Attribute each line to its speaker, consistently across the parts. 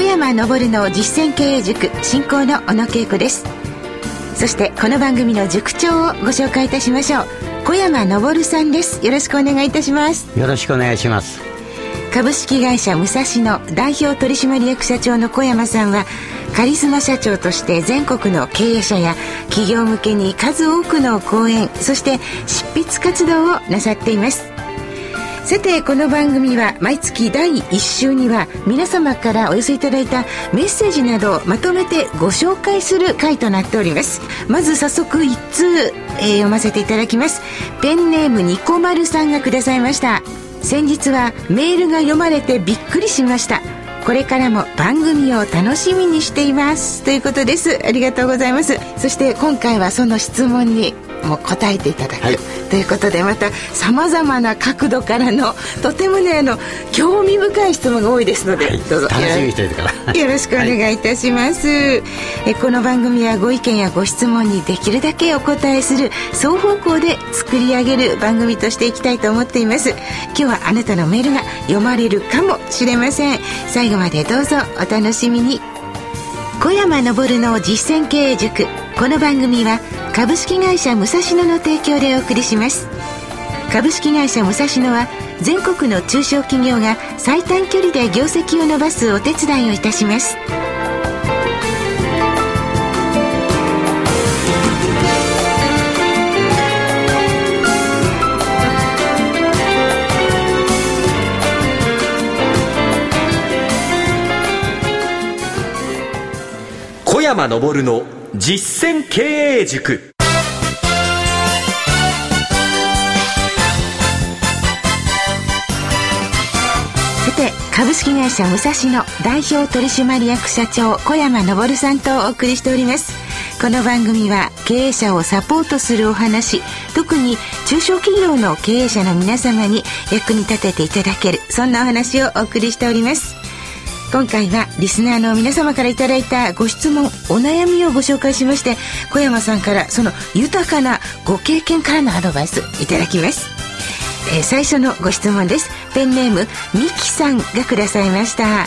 Speaker 1: 小山昇の実践経営塾進行の小野恵子です。そしてこの番組の塾長をご紹介いたしましょう。小山昇さんです。よろしくお願いいたします。
Speaker 2: よろしくお願いします。
Speaker 1: 株式会社武蔵野代表取締役社長の小山さんはカリスマ社長として全国の経営者や企業向けに数多くの講演そして執筆活動をなさっていますさてこの番組は毎月第1週には皆様からお寄せいただいたメッセージなどをまとめてご紹介する回となっております。まず早速1通、え、読ませていただきます。ペンネームニコマルさんがくださいました。先日はメールが読まれてびっくりしました。これからも番組を楽しみにしています。ということです。ありがとうございます。そして今回はその質問にも答えていただく、はい、ということでまたさまざまな角度からのとてもねあの興味深い質問が多いですので、はい、
Speaker 2: どうぞ。楽しみにしていてから
Speaker 1: よろしくお願いいたします、はい、えこの番組はご意見やご質問にできるだけお答えする双方向で作り上げる番組としていきたいと思っています。今日はあなたのメールが読まれるかもしれません。最後までどうぞお楽しみに。小山昇の実践経営塾この番組は株式会社武蔵野の提供でお送りします。株式会社武蔵野は全国の中小企業が最短距離で業績を伸ばすお手伝いをいたします。
Speaker 3: 小山昇の実践経営塾。
Speaker 1: さて株式会社武蔵野代表取締役社長小山昇さんとお送りしております。この番組は経営者をサポートするお話特に中小企業の経営者の皆様に役に立てていただけるそんなお話をお送りしております。今回はリスナーの皆様からいただいたご質問お悩みをご紹介しまして小山さんからその豊かなご経験からのアドバイスいただきます、えー、最初のご質問です。ペンネームみきさんがくださいました。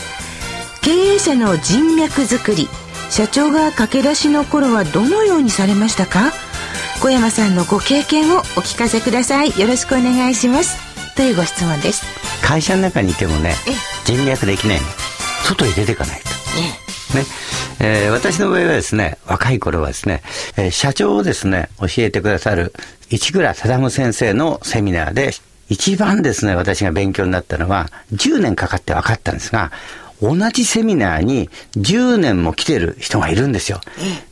Speaker 1: 経営者の人脈づくり社長が駆け出しの頃はどのようにされましたか？小山さんのご経験をお聞かせください。よろしくお願いします。というご質問です。
Speaker 2: 会社の中にいてもね人脈できない外に出ていかないと。ね。えー、私の場合はですね、若い頃はですね、えー、社長をですね、教えてくださる市倉忠先生のセミナーで、一番ですね、私が勉強になったのは、10年かかって分かったんですが、同じセミナーに10年も来てる人がいるんですよ。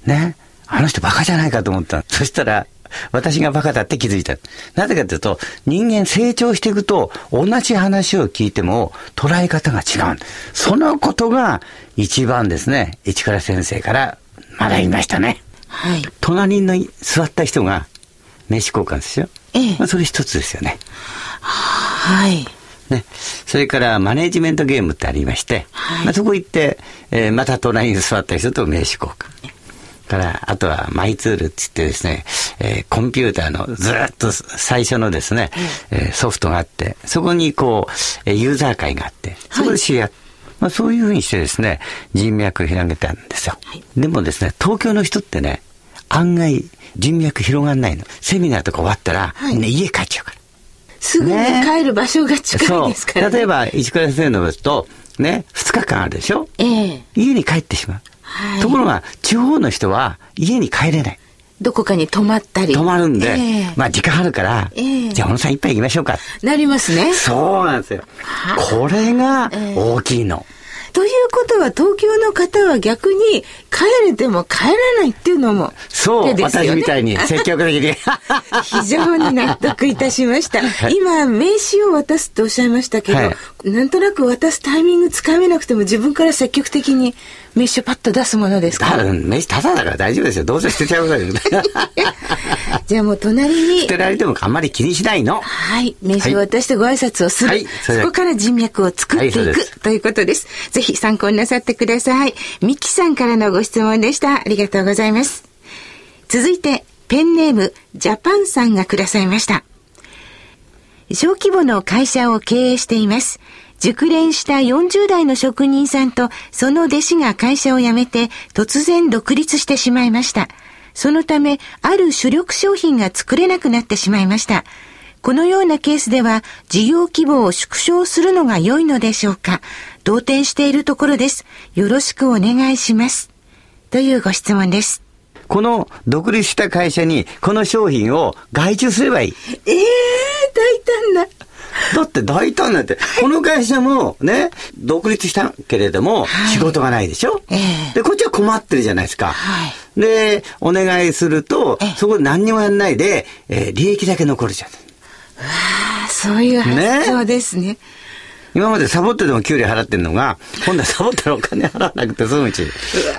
Speaker 2: ね。あの人バカじゃないかと思った。そしたら、私がバカだって気づいた。なぜかというと、人間成長していくと、同じ話を聞いても捉え方が違う。そのことが一番ですね、市倉先生から学びましたね。はい。隣に座った人が名刺交換ですよ。ええ。まあ、それ一つですよね。
Speaker 1: はい。
Speaker 2: ね。それからマネジメントゲームってありまして、はい、まあ、そこ行って、えー、また隣に座った人と名刺交換。から、あとはマイツールって言ってですね、えー、コンピューターのずっと最初のですね、えー、ソフトがあって、そこにこう、ユーザー会があって、そこで知り合って、はいまあ、そういうふうにしてですね、人脈を広げたんですよ。はい、でもですね、東京の人ってね、案外人脈広がんないの。セミナーとか終わったら、はい、みんな家帰っちゃうから。
Speaker 1: すぐに帰る場所が近いですから、
Speaker 2: ね、例えば、市倉先生のと、ね、2日間あるでしょ、えー、家に帰ってしまう。はい、ところが、地方の人は家に帰れない。
Speaker 1: どこかに泊まったり。
Speaker 2: 泊まるんで、えー、まあ時間あるから、えー、じゃあ小野さん一杯行きましょうか。
Speaker 1: なりますね。
Speaker 2: そうなんですよ。これが大きいの。えー
Speaker 1: ということは東京の方は逆に帰れても帰らないっていうのも、
Speaker 2: そう、ね、私みたいに 積極的に。
Speaker 1: 非常に納得いたしました。はい、今、名刺を渡すっておっしゃいましたけど、はい、なんとなく渡すタイミングつかめなくても自分から積極的に名刺をパッと出すものですか？
Speaker 2: 名刺ただだから大丈夫ですよ。どうせ捨てちゃうから。
Speaker 1: じゃあもう隣に。
Speaker 2: 捨てられてもあんまり気にしないの。
Speaker 1: はい。名刺を渡してご挨拶をする。はい、そこから人脈を作っていく、はい、ということです。ぜひ参考になさってください。ミキさんからのご質問でした。ありがとうございます。続いて、ペンネーム、ジャパンさんがくださいました。小規模の会社を経営しています。熟練した40代の職人さんとその弟子が会社を辞めて突然独立してしまいました。そのため、ある主力商品が作れなくなってしまいました。このようなケースでは事業規模を縮小するのが良いのでしょうか動転しているところです。よろしくお願いします。というご質問です。
Speaker 2: この独立した会社にこの商品を外注すればいい。
Speaker 1: ええー、大胆な。
Speaker 2: だって大胆なんて、この会社もね、独立したけれども、仕事がないでしょ、はい、で、こっちは困ってるじゃないですか。はい、で、お願いすると、そこで何にもやんないで、えー、利益だけ残るじゃん。
Speaker 1: わあ、そういう発想ですね。ね
Speaker 2: 今までサボってでも給料払ってんのが、今度はサボったらお金払わなくて済むし。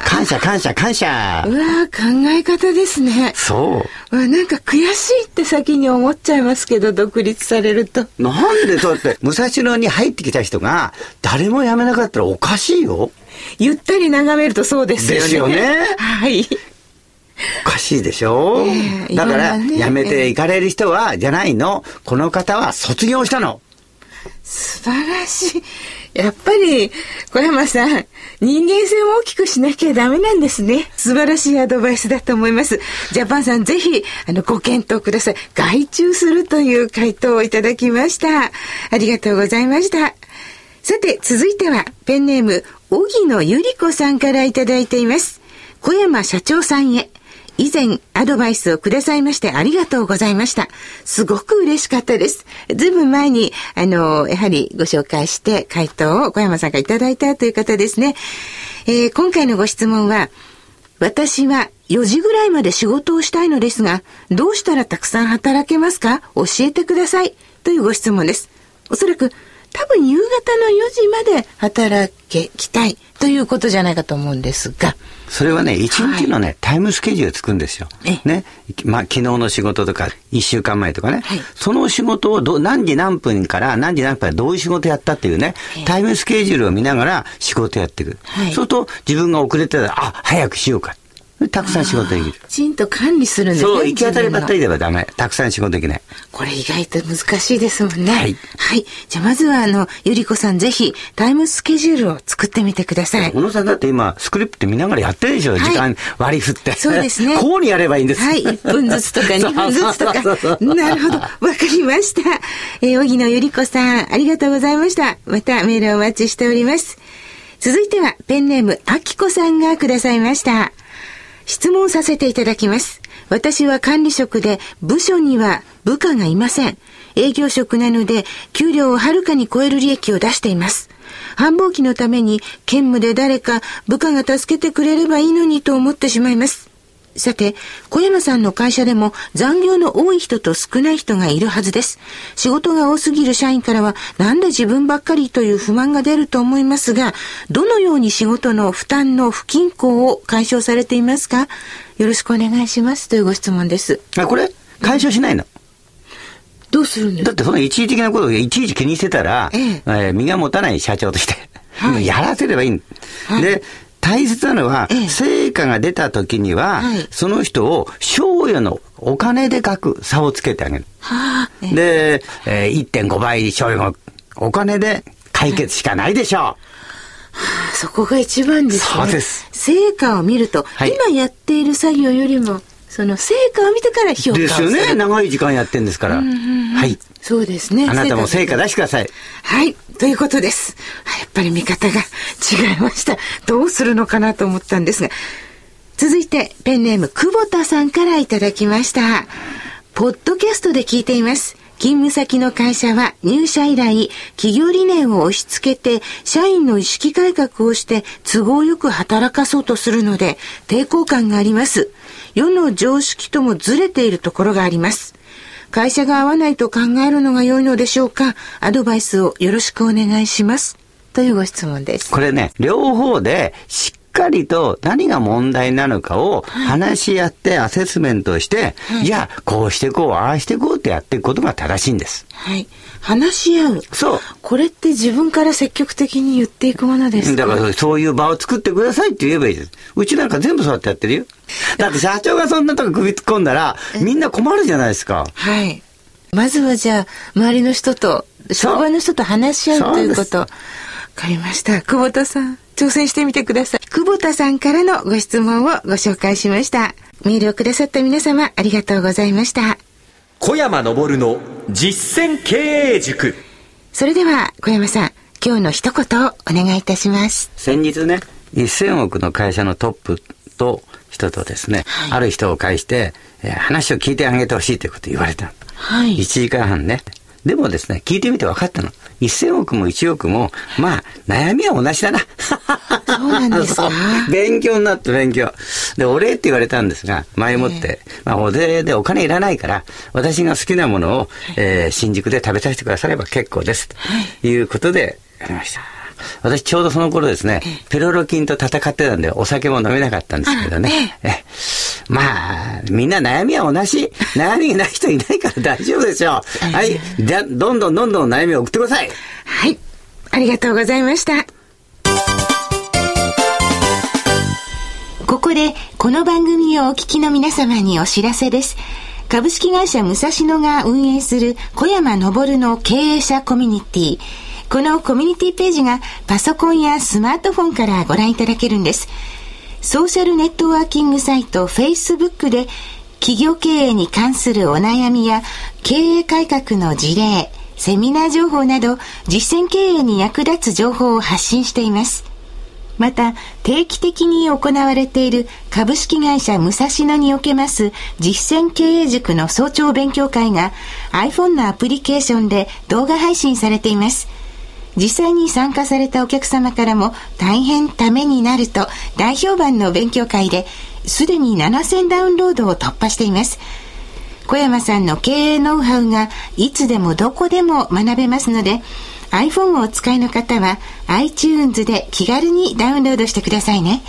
Speaker 2: 感謝感謝感謝。
Speaker 1: うわ考え方ですね。
Speaker 2: そ
Speaker 1: う。わなんか悔しいって先に思っちゃいますけど、独立されると。
Speaker 2: なんでそうやって、武蔵野に入ってきた人が、誰も辞めなかったらおかしいよ。
Speaker 1: ゆったり眺めるとそうですよね。
Speaker 2: ですよね。
Speaker 1: はい。
Speaker 2: おかしいでしょ、えー、だから、辞めていかれる人は、じゃないの。この方は卒業したの。
Speaker 1: 素晴らしい。やっぱり、小山さん、人間性を大きくしなきゃダメなんですね。素晴らしいアドバイスだと思います。ジャパンさん、ぜひ、あの、ご検討ください。外注するという回答をいただきました。ありがとうございました。さて、続いては、ペンネーム、荻野ゆり子さんからいただいています。小山社長さんへ。以前アドバイスをくださいましてありがとうございました。すごく嬉しかったです。ずいぶん前に、あの、やはりご紹介して回答を小山さんがいただいたという方ですね。えー、今回のご質問は、私は4時ぐらいまで仕事をしたいのですが、どうしたらたくさん働けますか？教えてください。というご質問です。おそらく多分夕方の4時まで働きたいということじゃないかと思うんですが。
Speaker 2: それはね、一日のね、はい、タイムスケジュールつくんですよ。ね。まあ、昨日の仕事とか、一週間前とかね。はい、その仕事をど何時何分から何時何分からどういう仕事やったっていうね、タイムスケジュールを見ながら仕事やっていく。はい、そうすると、自分が遅れてたら、あ、早くしようか。たくさん仕事できる。
Speaker 1: きちんと管理するんですね。
Speaker 2: そう、行き当たりばったりではダメ。たくさん仕事できない。
Speaker 1: これ意外と難しいですもんね。はい。はい。じゃあまずはあの、ゆりこさんぜひタイムスケジュールを作ってみてください。
Speaker 2: 小野さんだって今、スクリプト見ながらやってるでしょ、はい、時間割り振って。
Speaker 1: そうですね。
Speaker 2: こうにやればいいんです。
Speaker 1: はい。1分ずつとか2 分ずつとか。なるほど。わかりました。えー、荻野ゆりこさん、ありがとうございました。またメールお待ちしております。続いては、ペンネーム、あきこさんがくださいました。質問させていただきます。私は管理職で部署には部下がいません。営業職なので給料をはるかに超える利益を出しています。繁忙期のために兼務で誰か部下が助けてくれればいいのにと思ってしまいます。さて、小山さんの会社でも残業の多い人と少ない人がいるはずです。仕事が多すぎる社員からは、なんで自分ばっかりという不満が出ると思いますが、どのように仕事の負担の不均衡を解消されていますか？よろしくお願いします。というご質問です。
Speaker 2: あ、これ解消しないの、
Speaker 1: どうするんです
Speaker 2: か？だってその一時的なことをいちいち気にしてたら、ええ。えー、身が持たない社長として、はい、やらせればいい。はい、で、大切なのは、成果が出た時には、その人を賞与のお金で書く差をつけてあげる。はあ、で、えー、1.5倍賞与のお金で解決しかないでしょう。は
Speaker 1: あ、そこが一番ですね。
Speaker 2: そうです。
Speaker 1: 成果を見ると、はい、今やっている作業よりも、その成果を見てから評価をする。
Speaker 2: ですよね。長い時間やってんですから。はい。
Speaker 1: そうですね。
Speaker 2: あなたも成果出してください。
Speaker 1: はい。ということです。やっぱり見方が違いました。どうするのかなと思ったんですが。続いて、ペンネーム、久保田さんからいただきました。ポッドキャストで聞いています。勤務先の会社は入社以来、企業理念を押し付けて、社員の意識改革をして都合よく働かそうとするので、抵抗感があります。世の常識ともずれているところがあります。会社が合わないと考えるのが良いのでしょうか？アドバイスをよろしくお願いします。というご質問です。
Speaker 2: これね、両方でしっかりと何が問題なのかを話し合ってアセスメントして、はい、じゃあこうしてこう、ああしてこうってやっていくことが正しいんです。
Speaker 1: はい。話し合う。
Speaker 2: そう。
Speaker 1: これって自分から積極的に言っていくものです
Speaker 2: か？だからそういう場を作ってくださいって言えばいいです。うちなんか全部そうやってやってるよ。だって社長がそんなとこ首突っ込んだら、みんな困るじゃないですか。
Speaker 1: はい。まずはじゃあ、周りの人と相場の人と話し合うということ。わかりました。久保田さん、挑戦してみてください。久保田さんからのご質問をご紹介しました。メールをくださった皆様、ありがとうございました。
Speaker 3: 小山昇の実践経営塾。
Speaker 1: それでは、小山さん、今日の一言をお願いいたします。
Speaker 2: 先日ね、1000億の会社のトップと人とですね、はい、ある人を介して、えー、話を聞いてあげてほしいということを言われた。はい。1時間半ね。でもですね、聞いてみて分かったの。1000億も1億も、まあ、悩みは同じだな。
Speaker 1: そうなんですか？
Speaker 2: 勉強になって勉強。で、お礼って言われたんですが、前もって、えー、まあ、お礼でお金いらないから、私が好きなものを、えー、新宿で食べさせてくだされば結構です。ということで、やりました。私ちょうどその頃ですね、ペロロ菌と戦ってたんで、お酒も飲めなかったんですけどね。えまあ、みんな悩みは同じ。悩みがない人いないから大丈夫でしょう。はい。じゃ、どんどんどんどん悩みを送ってください。
Speaker 1: はい。ありがとうございました。ここで、この番組をお聞きの皆様にお知らせです。株式会社武蔵野が運営する小山昇の経営者コミュニティ。このコミュニティページがパソコンやスマートフォンからご覧いただけるんです。ソーシャルネットワーキングサイト Facebook で企業経営に関するお悩みや経営改革の事例、セミナー情報など実践経営に役立つ情報を発信しています。また、定期的に行われている株式会社武蔵野におけます実践経営塾の早朝勉強会が iPhone のアプリケーションで動画配信されています。実際に参加されたお客様からも大変ためになると大評判の勉強会ですでに7000ダウンロードを突破しています。小山さんの経営ノウハウがいつでもどこでも学べますので iPhone をお使いの方は iTunes で気軽にダウンロードしてくださいね。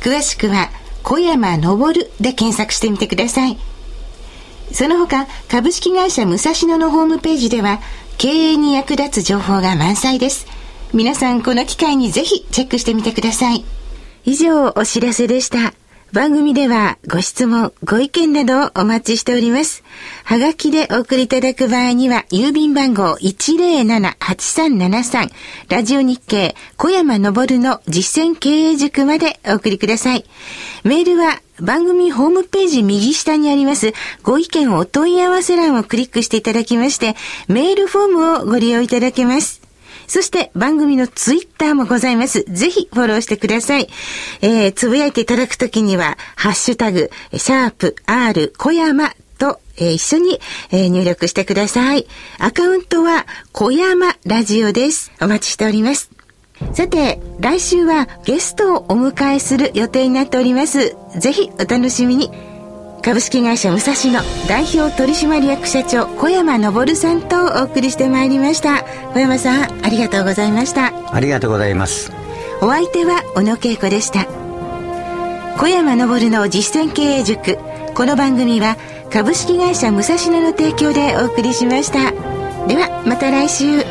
Speaker 1: 詳しくは小山昇で検索してみてください。その他株式会社武蔵野のホームページでは経営に役立つ情報が満載です。皆さんこの機会にぜひチェックしてみてください。以上お知らせでした。番組ではご質問、ご意見などをお待ちしております。はがきでお送りいただく場合には、郵便番号107-8373、ラジオ日経小山昇の実践経営塾までお送りください。メールは番組ホームページ右下にありますご意見お問い合わせ欄をクリックしていただきまして、メールフォームをご利用いただけます。そして番組のツイッターもございます。ぜひフォローしてください。えー、つぶやいていただくときには、ハッシュタグ、シャープ R 小山と、えー、一緒に、えー、入力してください。アカウントは小山ラジオです。お待ちしております。さて、来週はゲストをお迎えする予定になっております。ぜひお楽しみに。株式会社武蔵野代表取締役社長小山昇さんとお送りしてまいりました。小山さんありがとうございました。
Speaker 2: ありがとうございます。
Speaker 1: お相手は小野恵子でした。小山昇の実践経営塾。この番組は株式会社武蔵野の提供でお送りしました。ではまた来週